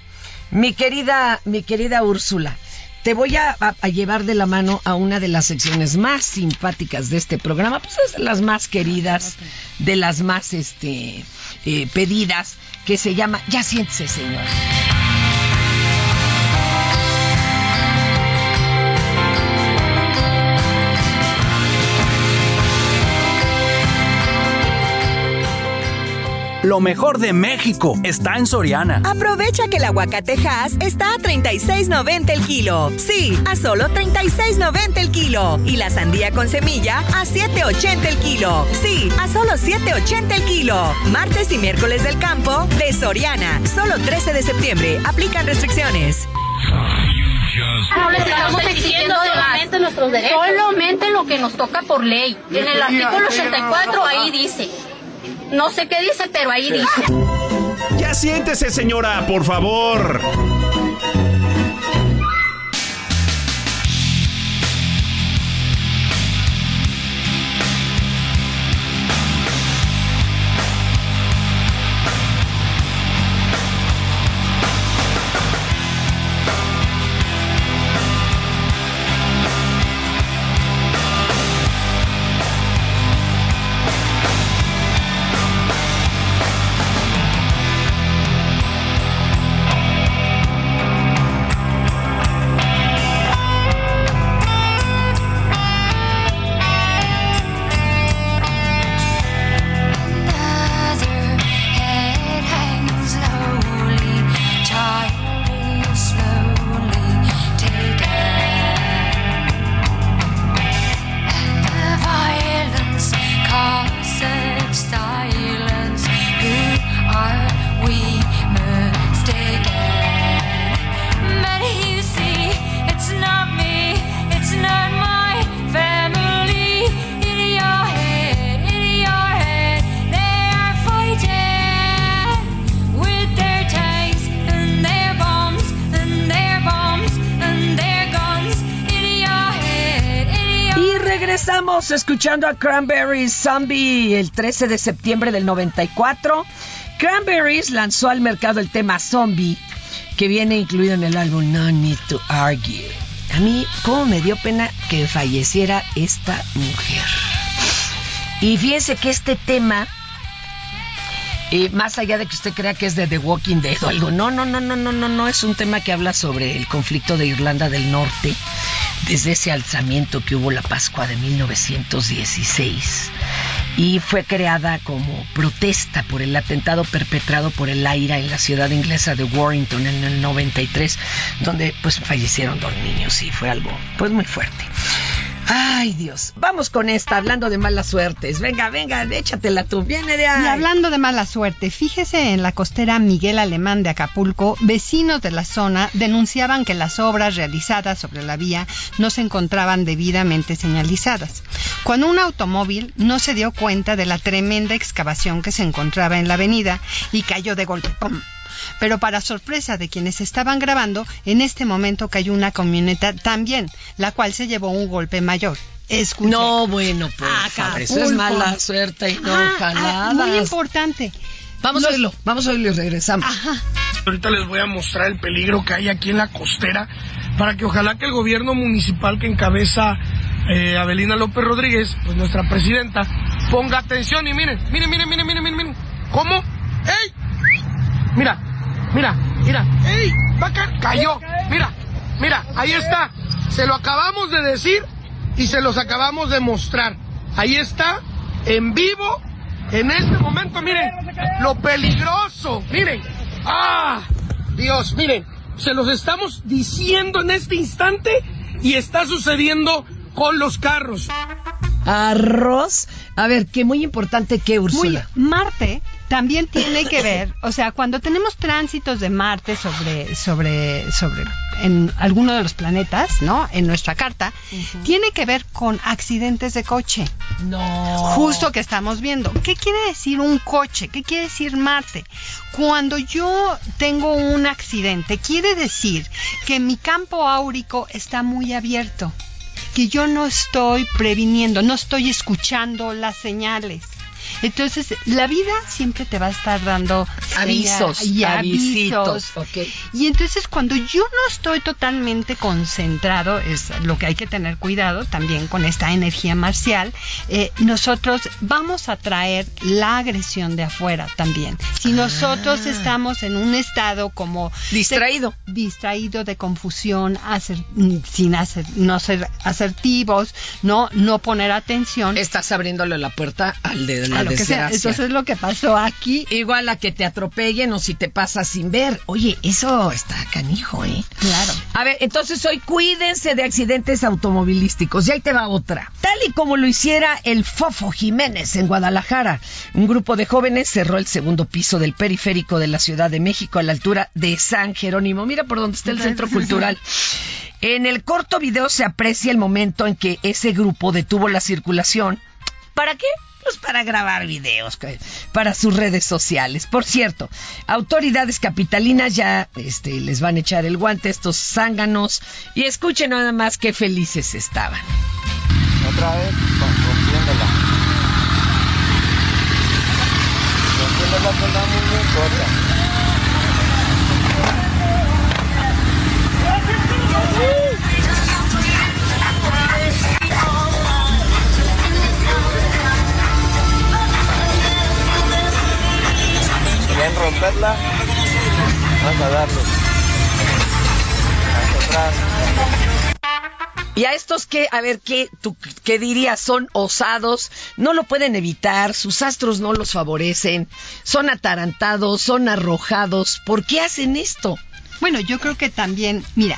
mi querida, mi querida Úrsula, te voy a, a- a llevar de la mano a una de las secciones más simpáticas de este programa, pues es de las más queridas, de las más este eh, pedidas, que se llama Ya siéntese, señor. Lo mejor de México está en Soriana. Aprovecha que el aguacatejas está a 36.90 el kilo. Sí, a solo 36.90 el kilo. Y la sandía con semilla a 7.80 el kilo. Sí, a solo 7.80 el kilo. Martes y miércoles del campo de Soriana. Solo 13 de septiembre. Aplican restricciones. No les estamos exigiendo solamente nuestros derechos. Solamente lo que nos toca por ley. En el artículo 84 ahí dice. No sé qué dice, pero ahí dice. Ya siéntese, señora, por favor. Escuchando a Cranberries Zombie el 13 de septiembre del 94. Cranberries lanzó al mercado el tema Zombie, que viene incluido en el álbum No Need to Argue. A mí, cómo me dio pena que falleciera esta mujer. Y fíjense que este tema, eh, más allá de que usted crea que es de The Walking Dead o algo, no, no, no, no, no, no, no, es un tema que habla sobre el conflicto de Irlanda del Norte desde ese alzamiento que hubo la Pascua de 1916 y fue creada como protesta por el atentado perpetrado por el AIRA en la ciudad inglesa de Warrington en el 93, donde pues fallecieron dos niños y fue algo pues muy fuerte. Ay, Dios. Vamos con esta, hablando de malas suertes. Venga, venga, échatela tú. Viene de ahí. Y hablando de mala suerte, fíjese en la costera Miguel Alemán de Acapulco, vecinos de la zona denunciaban que las obras realizadas sobre la vía no se encontraban debidamente señalizadas. Cuando un automóvil no se dio cuenta de la tremenda excavación que se encontraba en la avenida y cayó de golpe. ¡pum! Pero para sorpresa de quienes estaban grabando, en este momento cayó una camioneta también, la cual se llevó un golpe mayor. Escuche. No, bueno, pues. Acapulco. Eso es mala suerte y no Ah, ah, muy importante. Vamos a oírlo, vamos a oírlo y regresamos. Ahorita les voy a mostrar el peligro que hay aquí en la costera para que ojalá que el gobierno municipal que encabeza eh, Abelina López Rodríguez, pues nuestra presidenta, ponga atención y miren, miren, miren, miren, miren, miren, miren. ¿Cómo? ¡Ey! Mira, mira, mira. ¡Ey! Va a caer. Cayó. Mira, mira, ahí está. Se lo acabamos de decir y se los acabamos de mostrar. Ahí está, en vivo, en este momento, miren, lo peligroso, miren. ¡Ah! Dios, miren, se los estamos diciendo en este instante y está sucediendo con los carros. Arroz. A ver, que muy importante que Muy, Úrsula. Marte también tiene que ver, o sea, cuando tenemos tránsitos de Marte sobre, sobre, sobre, en alguno de los planetas, ¿no? En nuestra carta, tiene que ver con accidentes de coche. No. Justo que estamos viendo. ¿Qué quiere decir un coche? ¿Qué quiere decir Marte? Cuando yo tengo un accidente, quiere decir que mi campo áurico está muy abierto, que yo no estoy previniendo, no estoy escuchando las señales. Entonces, la vida siempre te va a estar dando Avisos, y avisitos, avisos. Y entonces cuando yo no estoy totalmente concentrado, es lo que hay que tener cuidado también con esta energía marcial, eh, nosotros vamos a traer la agresión de afuera también. Si nosotros estamos en un estado como Ah. Distraído. de- distraído de confusión, mm, sin hacer, no ser asertivos, no, no poner atención. Estás abriéndole la puerta al de la sea. Entonces lo que pasó aquí. Igual a que te atropellen o si te pasas sin ver. Oye, eso está canijo, ¿eh? Claro. A ver, entonces hoy cuídense de accidentes automovilísticos. Y ahí te va otra. Tal y como lo hiciera el Fofo Jiménez en Guadalajara, un grupo de jóvenes cerró el segundo piso del periférico de la Ciudad de México a la altura de San Jerónimo. Mira por dónde está el centro cultural. En el corto video se aprecia el momento en que ese grupo detuvo la circulación. ¿Para qué? Pues para grabar videos para sus redes sociales. Por cierto, autoridades capitalinas ya este, les van a echar el guante a estos zánganos y escuchen nada más qué felices estaban. Otra vez con la. Romperla? Vamos a darle. Hacia atrás. Y a estos que, a ver, ¿qué, tú, qué dirías? Son osados, no lo pueden evitar, sus astros no los favorecen, son atarantados, son arrojados. ¿Por qué hacen esto? Bueno, yo creo que también, mira,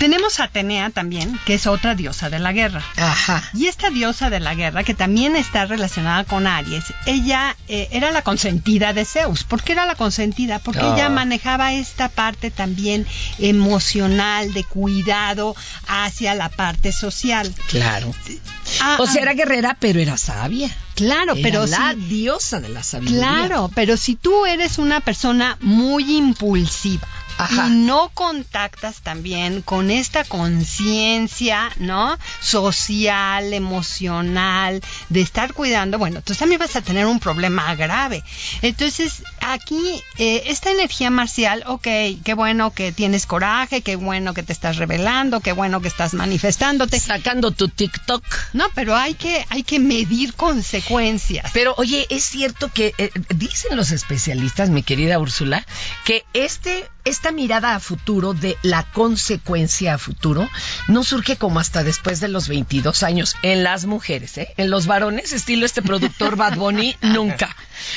tenemos a Atenea también, que es otra diosa de la guerra. Ajá. Y esta diosa de la guerra, que también está relacionada con Aries, ella eh, era la consentida de Zeus. ¿Por qué era la consentida? Porque Ah. ella manejaba esta parte también emocional, de cuidado hacia la parte social. Claro. Ah, o sea, ah. era guerrera, pero era sabia. Claro, Era pero la diosa de la sabiduría. Claro, pero si tú eres una persona muy impulsiva Ajá. y no contactas también con esta conciencia, ¿no? Social, emocional, de estar cuidando, bueno, entonces también vas a tener un problema grave. Entonces, aquí, eh, esta energía marcial, ok, qué bueno que tienes coraje, qué bueno que te estás revelando, qué bueno que estás manifestándote. Sacando tu TikTok. No, pero hay que, hay que medir consecuencias. Pero oye, es cierto que eh, dicen los especialistas, mi querida Úrsula, que este esta mirada a futuro de la consecuencia a futuro no surge como hasta después de los 22 años en las mujeres, ¿eh? En los varones, estilo este productor Bad Bunny, nunca.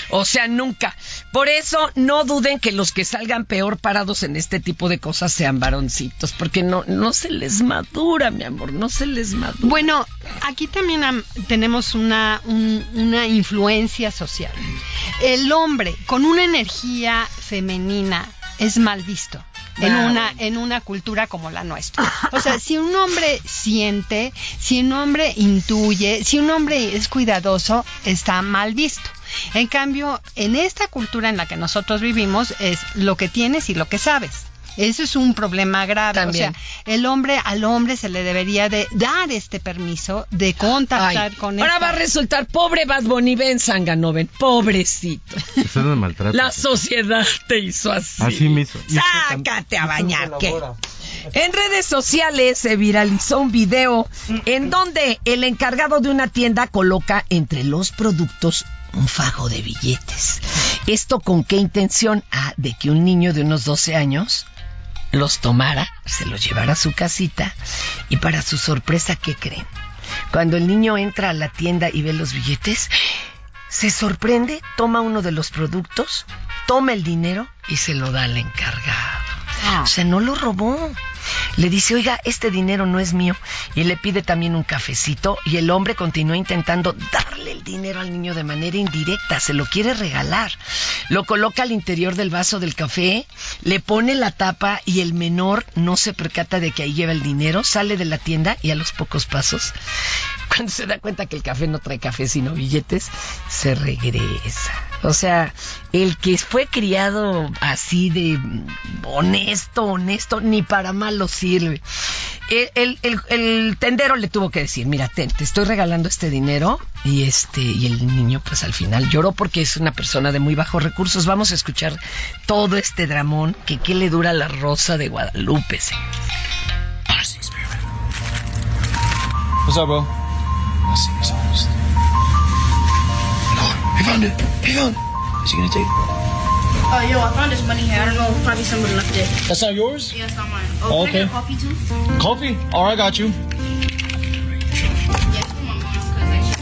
O sea, nunca. Por eso no duden que los que salgan peor parados en este tipo de cosas sean varoncitos, porque no, no se les madura, mi amor, no se les madura. Bueno, aquí también am, tenemos una, un- una influencia social. El hombre con una energía femenina es mal visto. En Wow. una, en una cultura como la nuestra. O sea, si un hombre siente, si un hombre intuye, si un hombre es cuidadoso, está mal visto. En cambio, en esta cultura en la que nosotros vivimos es lo que tienes y lo que sabes. Eso es un problema grave. También. O sea, el hombre al hombre se le debería de dar este permiso de contactar Ay, con ahora esta- va a resultar pobre Bad Bunny, ven Sangano, ven, pobrecito. Usted no maltrata. La sociedad te hizo así. Así me hizo. Sácate a bañar, ¿qué? En redes sociales se viralizó un video en donde el encargado de una tienda coloca entre los productos un fajo de billetes. ¿Esto con qué intención? Ah, de que un niño de unos 12 años los tomara, se los llevara a su casita y para su sorpresa, ¿qué creen? Cuando el niño entra a la tienda y ve los billetes, se sorprende, toma uno de los productos, toma el dinero y se lo da al encargado. O sea, no lo robó. Le dice, oiga, este dinero no es mío. Y le pide también un cafecito. Y el hombre continúa intentando darle el dinero al niño de manera indirecta. Se lo quiere regalar. Lo coloca al interior del vaso del café, le pone la tapa y el menor no se percata de que ahí lleva el dinero, sale de la tienda y a los pocos pasos, cuando se da cuenta que el café no trae café sino billetes, se regresa. O sea, el que fue criado así de honesto, honesto, ni para mal lo sirve. El, tendero le tuvo que decir, mira, te estoy regalando este dinero y este y el niño pues al final lloró porque es una persona de muy bajos recursos. Vamos a escuchar todo este dramón que qué le dura la rosa de Guadalupe. señor. What's up, bro? I see this honest. He found it. He found it. Is he gonna take it? Oh, yo, I found this money here. I don't know, probably somebody left it. That's not yours? Yeah, it's not mine. Oh, Oh, can I okay. get coffee too? Coffee? All right, I got you. Yeah, it's for my mom, cause like, she,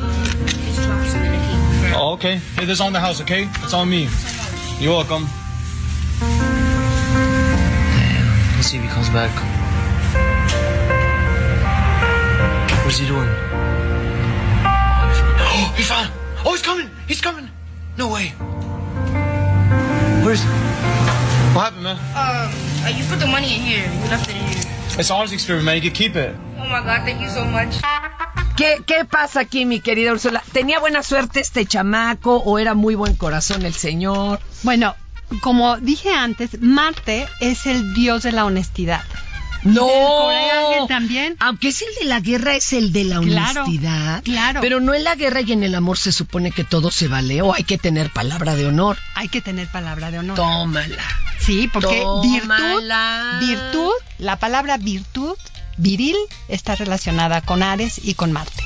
uh, it's dropped something in the cake. Oh, okay. Hey, this on the house, okay? It's on me. You're welcome. Let's see if he comes back. What's he doing? Oh, he found. Oh, he's coming. He's coming. No way. Where's? What happened, man? Um, uh, you put the money in here. You left it in here. It's honest experiment, man. You can keep it. Oh my god, thank you so much. ¿Qué, ¿Qué pasa aquí, mi querida Úrsula? ¿Tenía buena suerte este chamaco o era muy buen corazón el señor? Bueno, como dije antes, Marte es el dios de la honestidad. No. También. Aunque es el de la guerra, es el de la Claro, honestidad. claro. Pero no en la guerra y en el amor se supone que todo se vale o hay que tener palabra de honor. Hay que tener palabra de honor. Tómala. Sí, porque Tómala. virtud, virtud, la palabra virtud, viril, está relacionada con Ares y con Marte.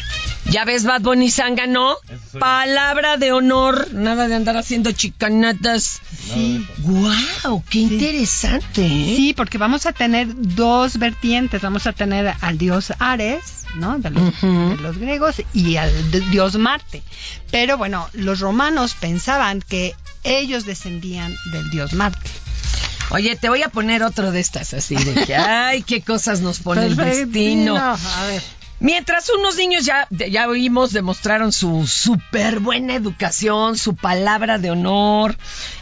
Ya ves, Bad Bunny Zángano, palabra de honor, nada de andar haciendo chicanatas. Sí. Guau, qué interesante. ¿eh? Sí, porque vamos a tener dos vertientes. Vamos a tener al dios Ares, ¿no? De los, de los griegos y al dios Marte. Pero bueno, los romanos pensaban que ellos descendían del dios Marte. Oye, te voy a poner otro de estas así de que, ay, qué cosas nos pone el destino. A ver. Mientras unos niños ya, ya oímos, demostraron su súper buena educación, su palabra de honor,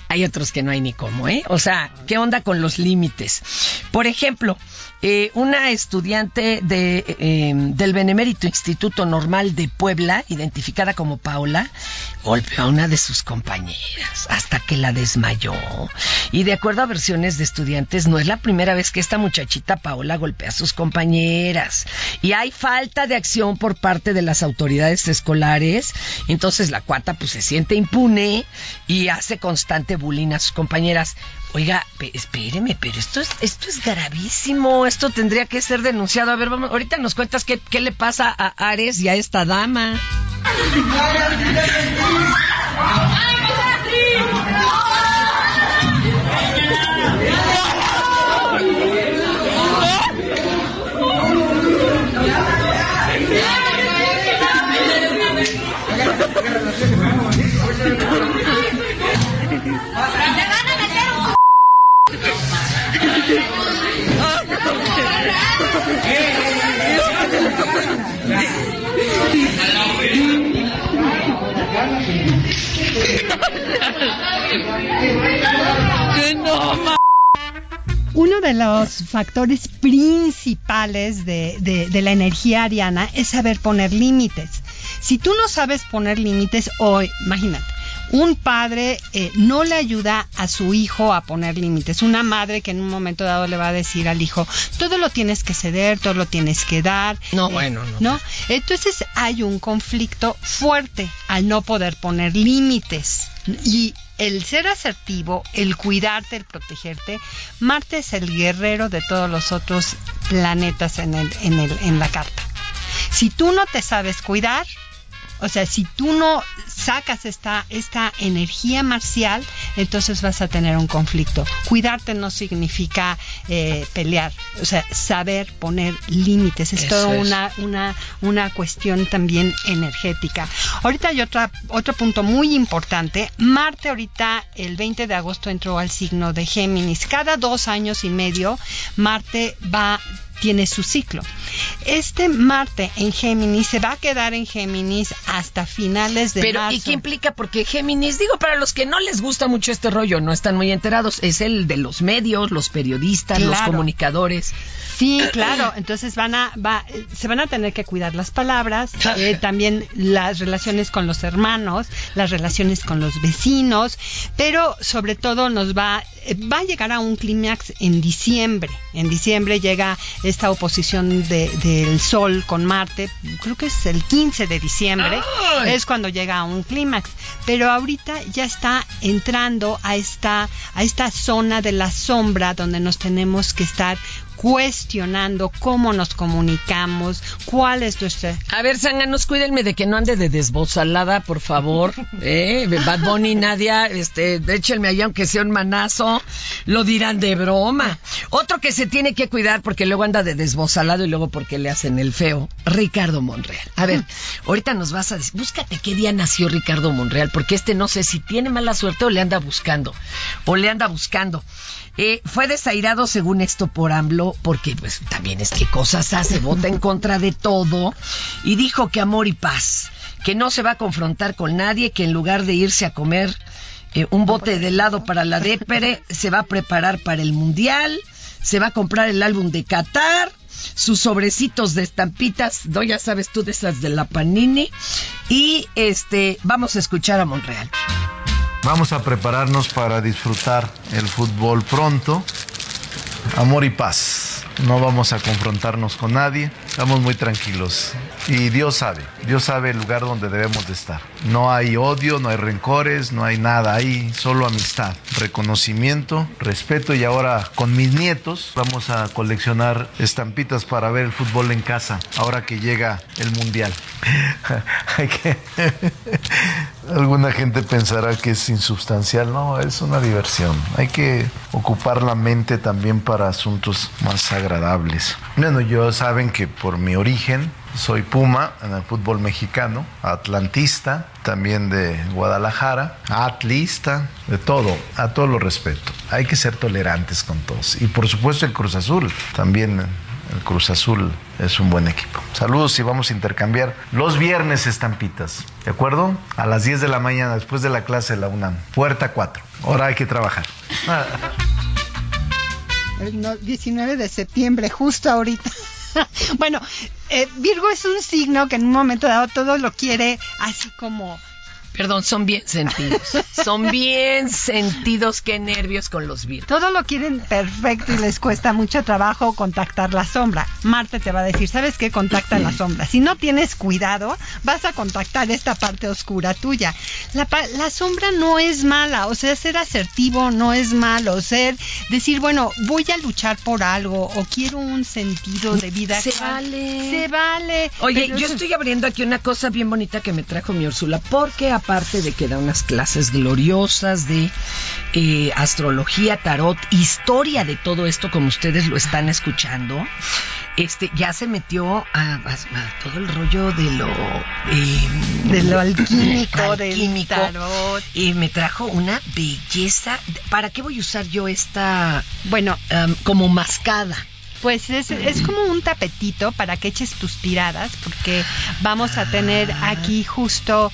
hay otros que no hay ni cómo, ¿eh? O sea, ¿qué onda con los límites? Por ejemplo, eh, una estudiante de, eh, del Benemérito Instituto Normal de Puebla, identificada como Paola, golpeó a una de sus compañeras hasta que la desmayó. Y de acuerdo a versiones de estudiantes, no es la primera vez que esta muchachita Paola golpea a sus compañeras. Y hay falta de acción por parte de las autoridades escolares. Entonces la cuata pues se siente impune y hace constante bullying a sus compañeras. Oiga, espéreme, pero esto es, esto es gravísimo, esto tendría que ser denunciado. A ver, vamos, ahorita nos cuentas qué, qué le pasa a Ares y a esta dama. Uno de los factores principales de, de- la energía ariana es saber poner límites. Si tú no sabes poner límites, hoy, imagínate, un padre eh, no le ayuda a su hijo a poner límites. Una madre que en un momento dado le va a decir al hijo, todo lo tienes que ceder, todo lo tienes que dar. No, Eh, bueno, no. ¿no? Entonces hay un conflicto fuerte al no poder poner límites. Y el ser asertivo, el cuidarte, el protegerte, Marte es el guerrero de todos los otros planetas en, el, en, el, en la carta. Si tú no te sabes cuidar, o sea, si tú no sacas esta, esta energía marcial, entonces vas a tener un conflicto. Cuidarte no significa eh, pelear, o sea, saber poner límites. Es Eso es. una, una, una cuestión también energética. Ahorita hay otra, otro punto muy importante. Marte ahorita, el 20 de agosto, entró al signo de Géminis. Cada dos años y medio, Marte va tiene su ciclo. Este Marte en Géminis se va a quedar en Géminis hasta finales de Pero, marzo. ¿y qué implica? Porque Géminis, digo, para los que no les gusta mucho este rollo, no están muy enterados, es el de los medios, los periodistas, los comunicadores. Sí, claro. Entonces van a, va, se van a tener que cuidar las palabras, eh, también las relaciones con los hermanos, las relaciones con los vecinos, pero sobre todo nos va, va a llegar a un clímax en diciembre. En diciembre llega esta oposición de- del Sol con Marte, creo que es el 15 de diciembre, ¡Ay! es cuando llega a un clímax. Pero ahorita ya está entrando a esta, a esta zona de la sombra donde nos tenemos que estar cuestionando cómo nos comunicamos, cuál es nuestra... A ver, Zánganos, cuídenme de que no ande de desbozalada, por favor. ¿Eh? Bad Bunny, Nadia, este, échenme allá aunque sea un manazo. Lo dirán de broma. Otro que se tiene que cuidar porque luego anda de desbozalado y luego porque le hacen el feo. Ricardo Monreal. A ver, ahorita nos vas a decir, búscate qué día nació Ricardo Monreal, porque este no sé si tiene mala suerte o le anda buscando. O le anda buscando. Eh, fue desairado según esto por AMLO, porque pues también es que cosas hace, vota en contra de todo, y dijo que amor y paz, que no se va a confrontar con nadie, que en lugar de irse a comer eh, un bote de helado para la dépere, se va a preparar para el mundial, se va a comprar el álbum de Qatar, sus sobrecitos de estampitas, no ya sabes tú de esas de la Panini, y este vamos a escuchar a Monreal. Vamos a prepararnos para disfrutar el fútbol pronto. Amor y paz. No vamos a confrontarnos con nadie. Estamos muy tranquilos. Y Dios sabe, Dios sabe el lugar donde debemos de estar. No hay odio, no hay rencores, no hay nada. Hay solo amistad, reconocimiento, respeto. Y ahora con mis nietos vamos a coleccionar estampitas para ver el fútbol en casa. Ahora que llega el mundial. Hay que... Alguna gente pensará que es insubstancial, no, es una diversión. Hay que ocupar la mente también para asuntos más agradables. Bueno, yo saben que por mi origen soy Puma en el fútbol mexicano, atlantista, también de Guadalajara, atlista, de todo, a todo lo respeto. Hay que ser tolerantes con todos. Y por supuesto el Cruz Azul, también el Cruz Azul es un buen equipo. Saludos y vamos a intercambiar los viernes estampitas. ¿De acuerdo? A las 10 de la mañana, después de la clase de la UNAM. Puerta 4. Ahora hay que trabajar. El no- 19 de septiembre, justo ahorita. bueno, eh, Virgo es un signo que en un momento dado todo lo quiere así como... Perdón, son bien sentidos. Son bien sentidos, qué nervios con los virus. Todo lo quieren perfecto y les cuesta mucho trabajo contactar la sombra. Marte te va a decir, ¿sabes qué? Contacta la sombra. Si no tienes cuidado, vas a contactar esta parte oscura tuya. La, la sombra no es mala, o sea, ser asertivo no es malo, ser, decir, bueno, voy a luchar por algo o quiero un sentido de vida. Se actual. vale. Se vale. Oye, yo eso- estoy abriendo aquí una cosa bien bonita que me trajo mi Úrsula, porque aparte de que da unas clases gloriosas de eh, astrología, tarot, historia de todo esto, como ustedes lo están escuchando, este ya se metió a, a- a todo el rollo de lo eh, De lo alquímico, del tarot. y me trajo una belleza. ¿Para qué voy a usar yo esta Bueno, am, como mascada? Pues es, es como un tapetito para que eches tus tiradas, porque vamos a tener aquí justo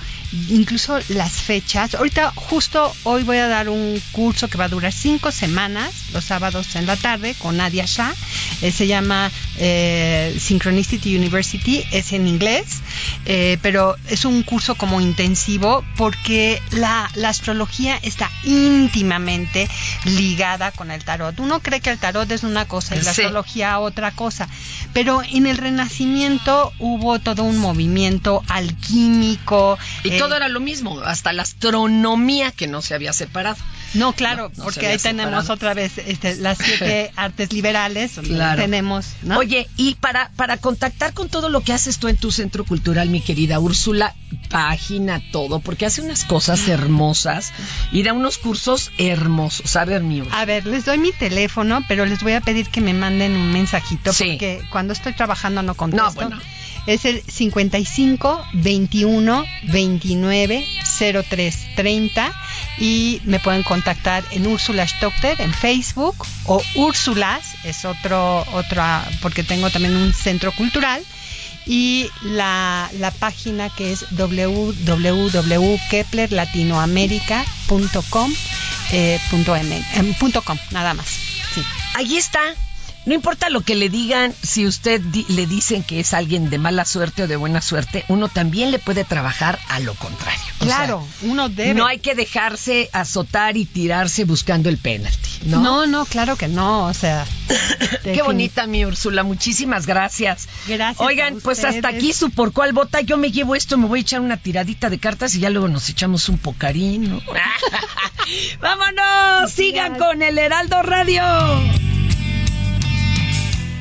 incluso las fechas. Ahorita justo hoy voy a dar un curso que va a durar cinco semanas, los sábados en la tarde, con Nadia Shah. Eh, se llama eh, Synchronicity University, es en inglés, eh, pero es un curso como intensivo porque la, la astrología está íntimamente ligada con el tarot. Uno cree que el tarot es una cosa y la astrología otra cosa, pero en el Renacimiento hubo todo un movimiento alquímico. Y todo era lo mismo, hasta la astronomía que no se había separado. No, claro, No, no se porque ahí tenemos otra vez este, las siete artes liberales. Claro. Tenemos, ¿no? Oye, y para, para contactar con todo lo que haces tú en tu centro cultural, mi querida Úrsula, página, todo, porque hace unas cosas hermosas y da unos cursos hermosos. A ver, mi Úrsula. A ver, les doy mi teléfono, pero les voy a pedir que me manden un mensajito Sí. porque cuando estoy trabajando no contesto. No, bueno. Es el 55 21 29 03 30 y me pueden contactar en Úrsula Stockter en Facebook o Úrsulas, es otro, otra, porque tengo también un centro cultural y la, la página que es www.keplerlatinoamerica.com eh, com, nada más. Sí. Ahí está. No importa lo que le digan, si usted di- le dicen que es alguien de mala suerte o de buena suerte, uno también le puede trabajar a lo contrario. O Claro, uno debe. No hay que dejarse azotar y tirarse buscando el penalti, ¿no? No, no, claro que no, o sea. Qué bonita mi Úrsula, muchísimas gracias. Gracias. Oigan, a pues hasta aquí su por cuál vota. Yo me llevo esto, me voy a echar una tiradita de cartas y ya luego nos echamos un pocarín. ¿no? ¡Vámonos! Sigan con el Heraldo Radio.